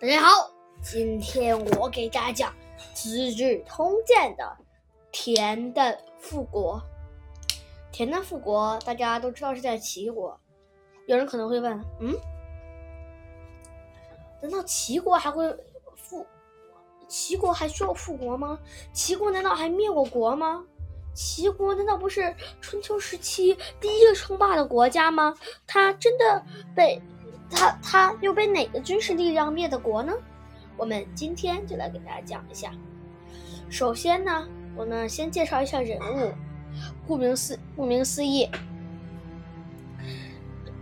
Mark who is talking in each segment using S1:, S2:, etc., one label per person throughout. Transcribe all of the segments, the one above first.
S1: 大家好，今天我给大家讲《资治通鉴》的田单复国。田单复国，大家都知道是在齐国。有人可能会问：嗯，难道齐国还会复？齐国还需要复国吗？齐国难道还灭过国吗？齐国难道不是春秋时期第一个称霸的国家吗？他真的被？他他又被哪个军事力量灭的国呢？我们今天就来给大家讲一下。首先呢，我们先介绍一下人物。顾名思顾名思义，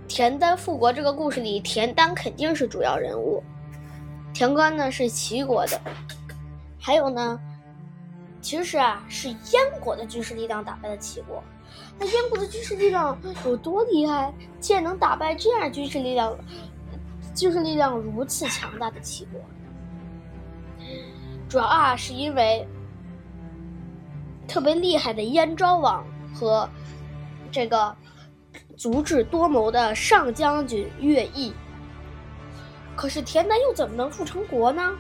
S1: 田单复国这个故事里，田单肯定是主要人物。田官呢是齐国的，还有呢，其实啊是燕国的军事力量打败了齐国。那燕国的军事力量有多厉害？竟然能打败这样军事力量、军事力量如此强大的齐国？主要啊，是因为特别厉害的燕昭王和这个足智多谋的上将军乐毅。可是田单又怎么能复成国呢？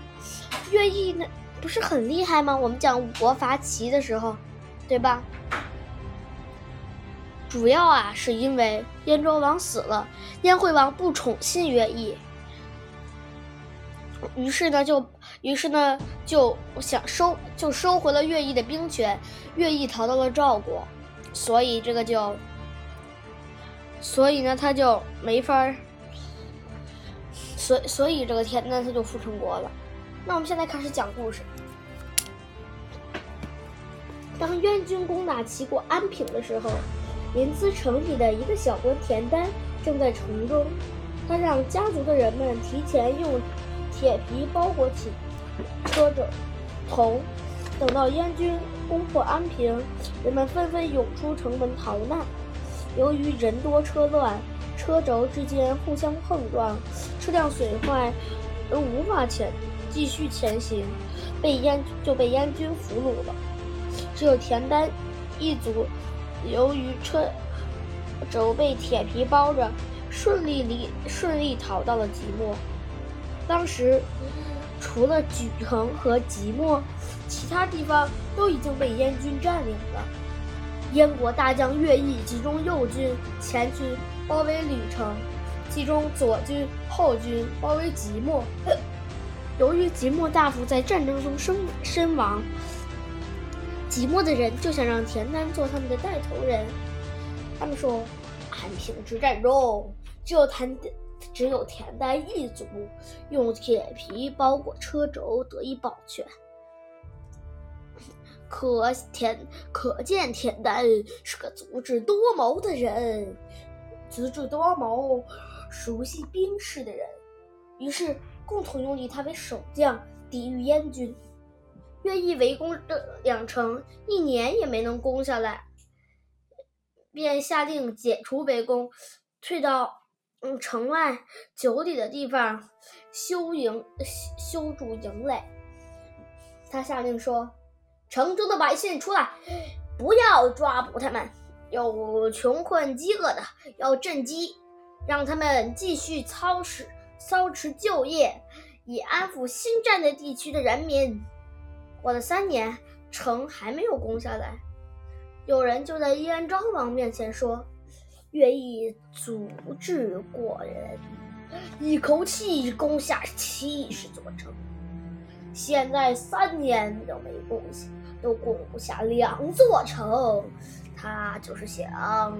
S1: 乐毅那不是很厉害吗？我们讲五国伐齐的时候，对吧？主要啊，是因为燕昭王死了，燕惠王不宠信乐毅，于是呢，就于是呢，就想收，就收回了乐毅的兵权，乐毅逃到了赵国，所以这个就，所以呢，他就没法儿，所所以这个天，那他就复成国了。那我们现在开始讲故事。当燕军攻打齐国安平的时候。临淄城里的一个小官田丹正在城中，他让家族的人们提前用铁皮包裹起车轴头，等到燕军攻破安平，人们纷纷涌出城门逃难。由于人多车乱，车轴之间互相碰撞，车辆损坏而无法前继续前行，被燕就被燕军俘虏了。只有田丹一族。由于车轴被铁皮包着，顺利离顺利逃到了即墨。当时，除了莒城和即墨，其他地方都已经被燕军占领了。燕国大将乐毅集中右军前军包围吕城，集中左军后军包围即墨。由于即墨大夫在战争中身身亡。即墨的人就想让田单做他们的带头人。他们说，安平之战中，只有田只有田单一族用铁皮包裹车轴得以保全。可田可见田单是个足智多谋的人，足智多谋、熟悉兵事的人。于是，共同拥立他为守将，抵御燕军。愿意围攻的两城，一年也没能攻下来，便下令解除围攻，退到嗯城外九里的地方修营修筑营垒。他下令说：“城中的百姓出来，不要抓捕他们；有穷困饥饿的，要赈饥，让他们继续操持操持旧业，以安抚新占的地区的人民。”过了三年，城还没有攻下来。有人就在燕昭王面前说：“乐毅足智过人，一口气攻下七十座城。现在三年都没攻下，都攻不下两座城。他就是想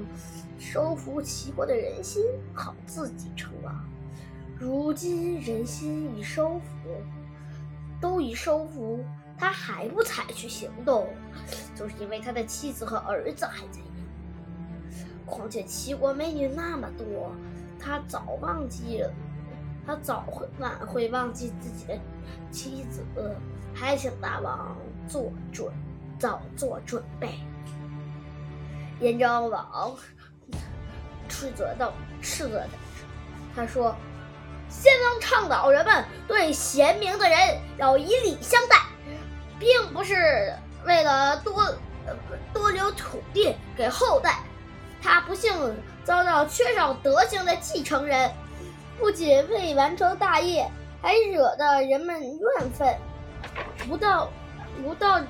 S1: 收服齐国的人心，好自己称王。如今人心已收服，都已收服。”他还不采取行动，就是因为他的妻子和儿子还在养。况且齐国美女那么多，他早忘记了，他早会晚会忘记自己的妻子，还请大王做准，早做准备。燕昭王斥责道：“斥责他，他说，先王倡导人们对贤明的人要以礼相待。”并不是为了多多留土地给后代，他不幸遭到缺少德行的继承人，不仅未完成大业，还惹得人们怨愤。不到，不到，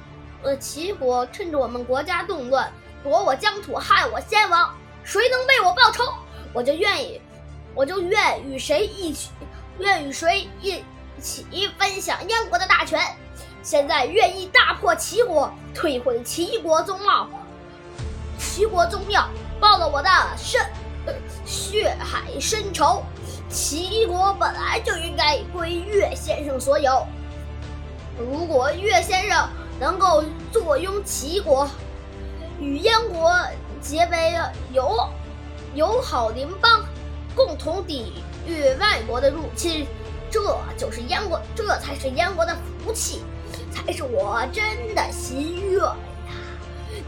S1: 呃，齐国趁着我们国家动乱，夺我疆土，害我先王，谁能为我报仇，我就愿意，我就愿与谁一起，愿与谁一起分享燕国的大权。现在愿意大破齐国，退回齐国宗庙，齐国宗庙报了我的深血海深仇。齐国本来就应该归岳先生所有。如果岳先生能够坐拥齐国，与燕国结为友友好邻邦，共同抵御外国的入侵，这就是燕国，这才是燕国的福气。才是我真的心愿呀！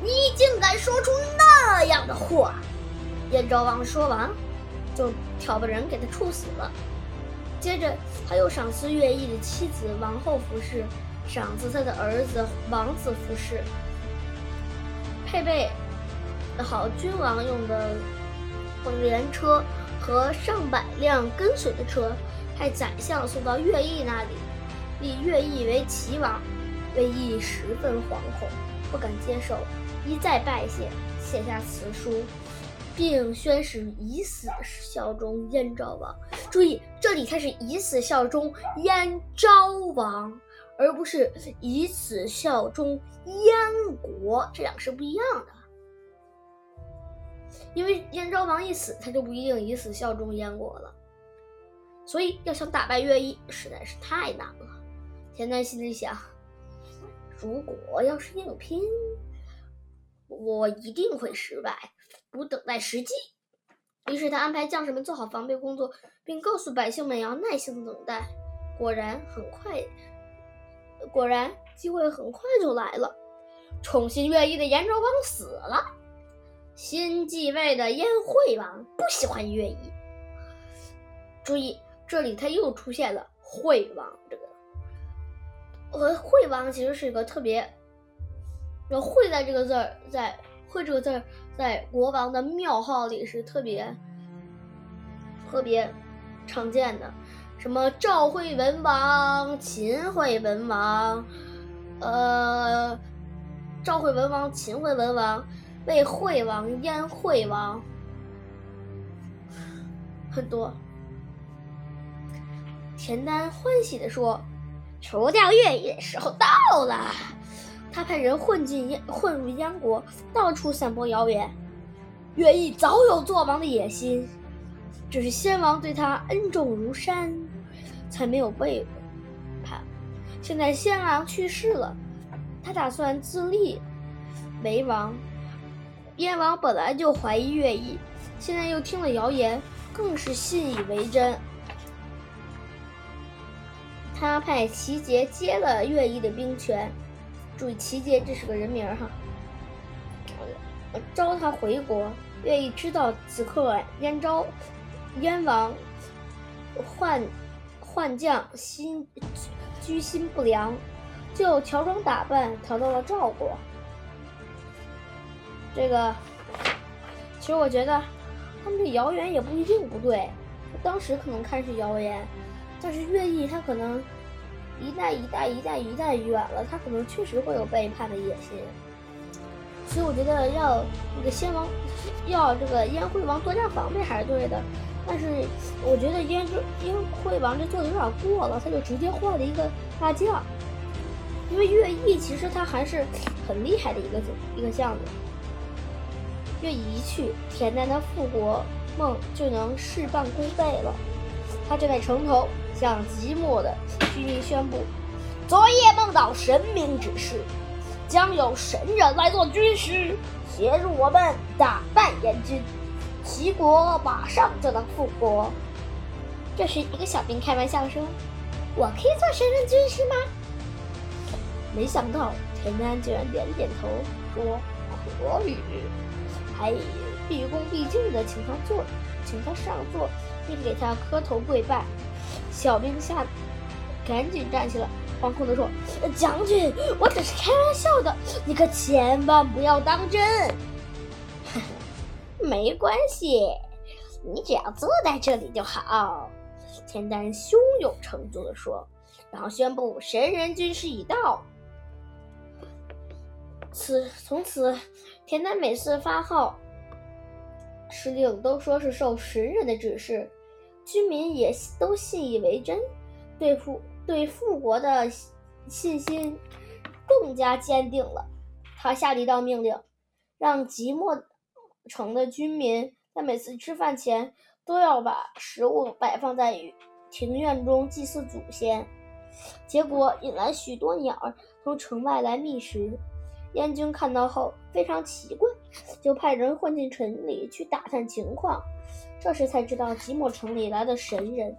S1: 你竟敢说出那样的话！燕昭王说完，就挑拨人给他处死了。接着，他又赏赐乐毅的妻子王后服饰，赏赐他的儿子王子服饰，配备好君王用的连车和上百辆跟随的车，派宰相送到乐毅那里，立乐毅为齐王。乐毅十分惶恐，不敢接受，一再拜谢，写下辞书，并宣誓以死效忠燕昭王。注意，这里他是以死效忠燕昭王，而不是以死效忠燕国，这两个是不一样的。因为燕昭王一死，他就不一定以死效忠燕国了。所以，要想打败乐毅，实在是太难了。田丹心里想。如果要是硬拼，我一定会失败。不等待时机，于是他安排将士们做好防备工作，并告诉百姓们要耐心等待。果然，很快，果然机会很快就来了。宠信乐毅的燕昭王死了，新继位的燕惠王不喜欢乐毅。注意，这里他又出现了“惠王”这个。和惠王其实是一个特别，有“惠”在这个字儿，在“惠”这个字儿，在国王的庙号里是特别特别常见的，什么赵惠文王、秦惠文王，呃，赵惠文王、秦惠文王、魏惠王、燕惠王，很多。田丹欢喜地说。除掉乐毅的时候到了，他派人混进燕混入燕国，到处散播谣言。乐毅早有做王的野心，只是先王对他恩重如山，才没有背叛。现在先王去世了，他打算自立为王。燕王本来就怀疑乐毅，现在又听了谣言，更是信以为真。他派齐杰接了乐毅的兵权，注意齐杰这是个人名哈。召他回国，乐毅知道此刻燕昭燕王换换将心居心不良，就乔装打扮逃到了赵国。这个其实我觉得他们的谣言也不一定不对，当时可能看是谣言。但是乐毅他可能一代一代一代一代远了，他可能确实会有背叛的野心，所以我觉得要那个先王要这个燕惠王多加防备还是对的。但是我觉得燕燕惠王这做的有点过了，他就直接换了一个大将，因为乐毅其实他还是很厉害的一个一个将领。乐毅一去，田丹的复国梦就能事半功倍了。他站在城头。向即墨的居民宣布：昨夜梦到神明指示，将有神人来做军师，协助我们打败燕军，齐国马上就能复国。这时，一个小兵开玩笑说：“我可以做神人军师吗？”没想到田丹居然点点头说：“可以。”还毕恭毕敬地请他坐，请他上座，并给他磕头跪拜。小兵吓得，赶紧站起来，惶恐地说：“将军，我只是开玩笑的，你可千万不要当真。”“没关系，你只要坐在这里就好。”田丹胸有成竹地说，然后宣布神人军师已到。此从此，田丹每次发号施令，都说是受神人的指示，居民也都信以为真，对复对复国的信心更加坚定了。他下了一道命令，让即墨城的居民在每次吃饭前都要把食物摆放在庭院中祭祀祖先，结果引来许多鸟儿从城外来觅食。燕军看到后非常奇怪，就派人混进城里去打探情况。这时才知道即墨城里来的神人。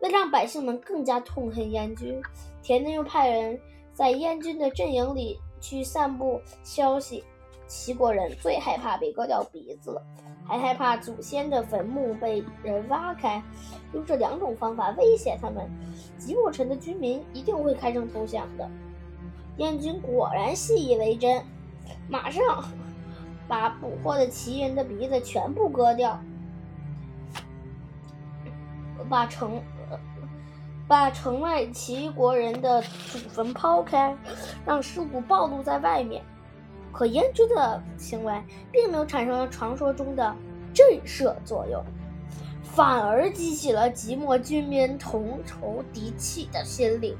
S1: 为让百姓们更加痛恨燕军，田内又派人在燕军的阵营里去散布消息。齐国人最害怕被割掉鼻子了，还害怕祖先的坟墓被人挖开。用这两种方法威胁他们，即墨城的居民一定会开城投降的。燕军果然信以为真，马上 把捕获的齐人的鼻子全部割掉，把城呃把城外齐国人的祖坟抛开，让尸骨暴露在外面。可燕军的行为并没有产生传说中的震慑作用，反而激起了即墨军民同仇敌气的心理。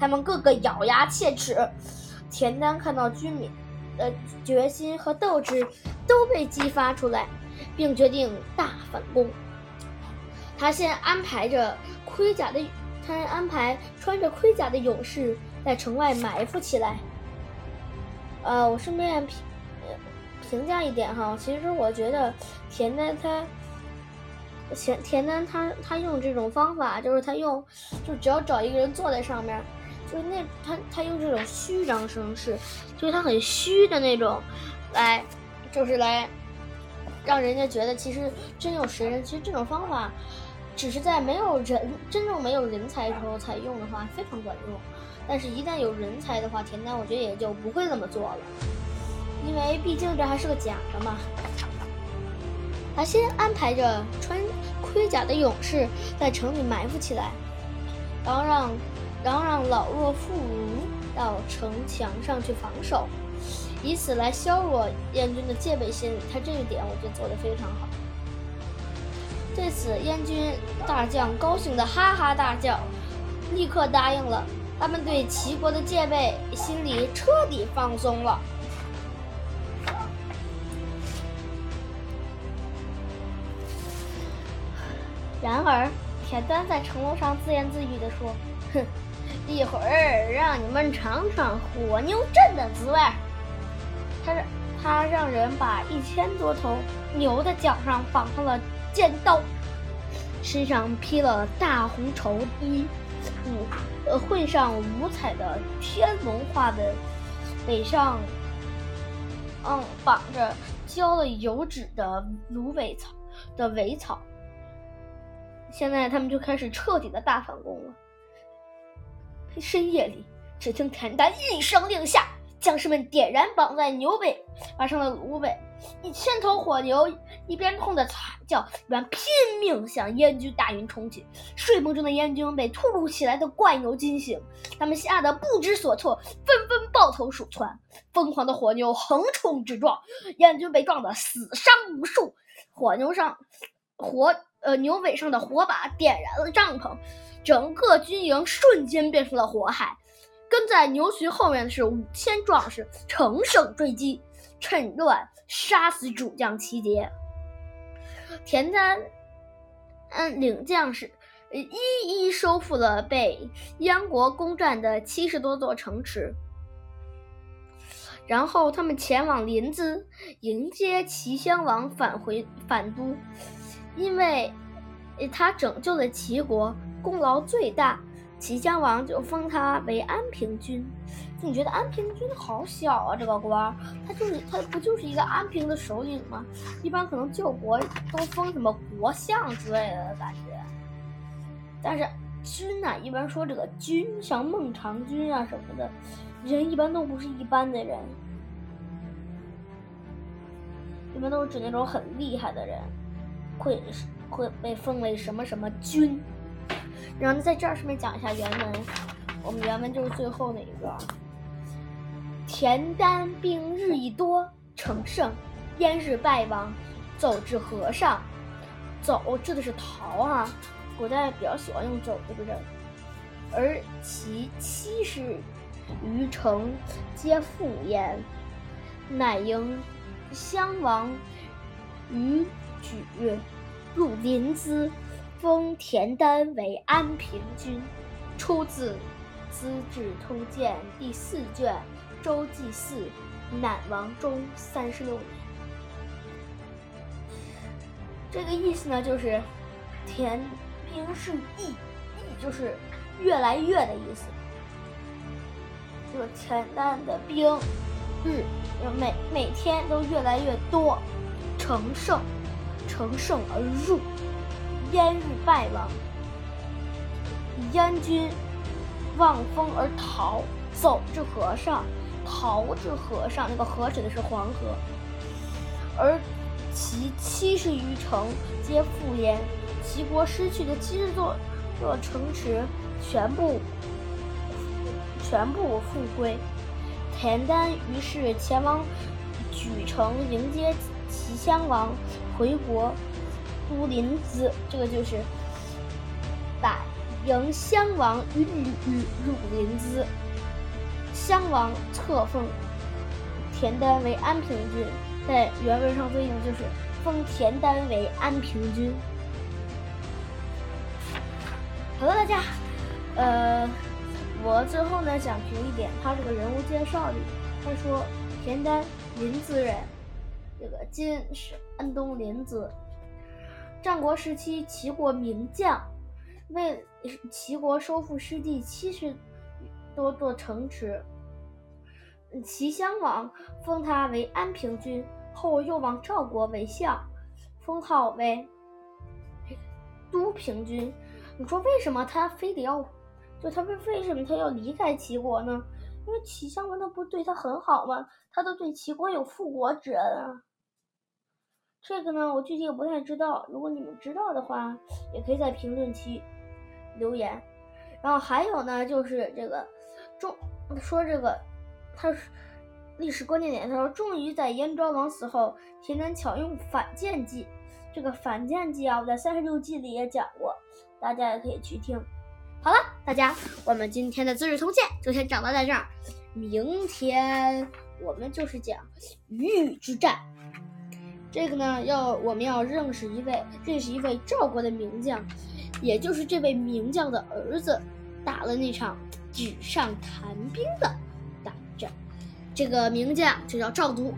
S1: 他们个个咬牙切齿。田丹看到军民的决心和斗志都被激发出来，并决定大反攻。他先安排着盔甲的，他安排穿着盔甲的勇士在城外埋伏起来。呃，我顺便评评价一点哈，其实我觉得田丹他，田田丹他他用这种方法，就是他用，就只要找一个人坐在上面。就是那他他用这种虚张声势，就是他很虚的那种，来，就是来让人家觉得其实真有神人。其实这种方法，只是在没有人真正没有人才的时候才用的话，非常管用。但是，一旦有人才的话，田丹我觉得也就不会那么做了，因为毕竟这还是个假的嘛。他先安排着穿盔甲的勇士在城里埋伏起来，然后让。然后让老弱妇孺到城墙上去防守，以此来削弱燕军的戒备心理。他这一点我觉得做得非常好。对此，燕军大将高兴的哈哈大叫，立刻答应了。他们对齐国的戒备心理彻底放松了。然而，田单在城楼上自言自语地说：“哼。”一会儿让你们尝尝火牛阵的滋味。他让他让人把一千多头牛的脚上绑上了尖刀，身上披了大红绸衣，五呃绘上五彩的天龙画的，背上嗯绑着浇了油脂的芦苇草的苇草。现在他们就开始彻底的大反攻了。深夜里，只听田丹一声令下，将士们点燃绑在牛背上的芦苇，一千头火牛一边痛得惨叫，一边拼命向燕军大营冲去。睡梦中的燕军被突如其来的怪牛惊醒，他们吓得不知所措，纷纷抱头鼠窜。疯狂的火牛横冲直撞，燕军被撞得死伤无数。火牛上火呃牛尾上的火把点燃了帐篷。整个军营瞬间变成了火海，跟在牛群后面的是五千壮士，乘胜追击，趁乱杀死主将齐杰。田丹，嗯，领将士一一收复了被燕国攻占的七十多座城池，然后他们前往临淄迎接齐襄王返回返都，因为他拯救了齐国。功劳最大，齐襄王就封他为安平君。你觉得安平君好小啊？这个官，他就是他不就是一个安平的首领吗？一般可能救国都封什么国相之类的感觉。但是君呢，一般说这个君，像孟尝君啊什么的，人一般都不是一般的人，一般都是指那种很厉害的人，会会被封为什么什么君。然后在这儿顺便讲一下原文，我们原文就是最后那一段。田单兵日益多，乘胜，燕日败亡，走至河上。走指的是逃啊，古代比较喜欢用走这个人。而其七十余城皆复焉，乃迎襄王于举入临淄，封田丹为安平君。出自《资治通鉴》第四卷。周祭祀，乃王中三十六年。这个意思呢，就是田兵是益，益就是越来越的意思。这个田丹的兵日每每天都越来越多，乘胜乘胜而入，燕日败亡，燕军望风而逃，走至河上。逃至河上，那个河指的是黄河，而其七十余城皆复焉，齐国失去的七十座座城池全部全部复归。田丹于是前往莒城迎接齐襄王回国，都临淄，这个就是把迎襄王与吕入临淄。襄王册封田丹为安平君，在原文上对应就是封田丹为安平君。好了，大家，呃，我最后呢想评一点他这个人物介绍里，他说田丹临淄人，这个今是安东临淄。战国时期齐国名将，为齐国收复失地七十多座城池。齐襄王封他为安平君，后又往赵国为相，封号为都平君。你说为什么他非得要？就他为为什么他要离开齐国呢？因为齐襄王他不对他很好吗？他都对齐国有复国之恩啊。这个呢，我具体也不太知道。如果你们知道的话，也可以在评论区留言。然后还有呢，就是这个中说这个。他历史关键点，他说：“终于在燕昭王死后，田单巧用反间计。这个反间计啊，我在三十六计里也讲过，大家也可以去听。好了，大家，我们今天的《资治通鉴》就先讲到这儿。明天我们就是讲鱼羽之战。这个呢，要我们要认识一位，认识一位赵国的名将，也就是这位名将的儿子，打了那场纸上谈兵的大战。”这个名将就叫赵独。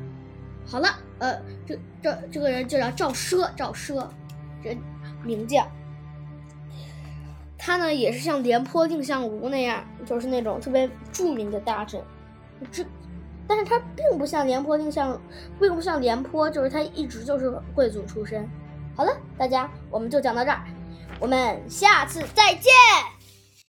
S1: 好了，呃，这这这个人就叫赵奢，赵奢，这名将。他呢也是像廉颇、蔺相如那样，就是那种特别著名的大臣。这，但是他并不像廉颇、并像，并不像廉颇，就是他一直就是贵族出身。好了，大家，我们就讲到这儿，我们下次再见。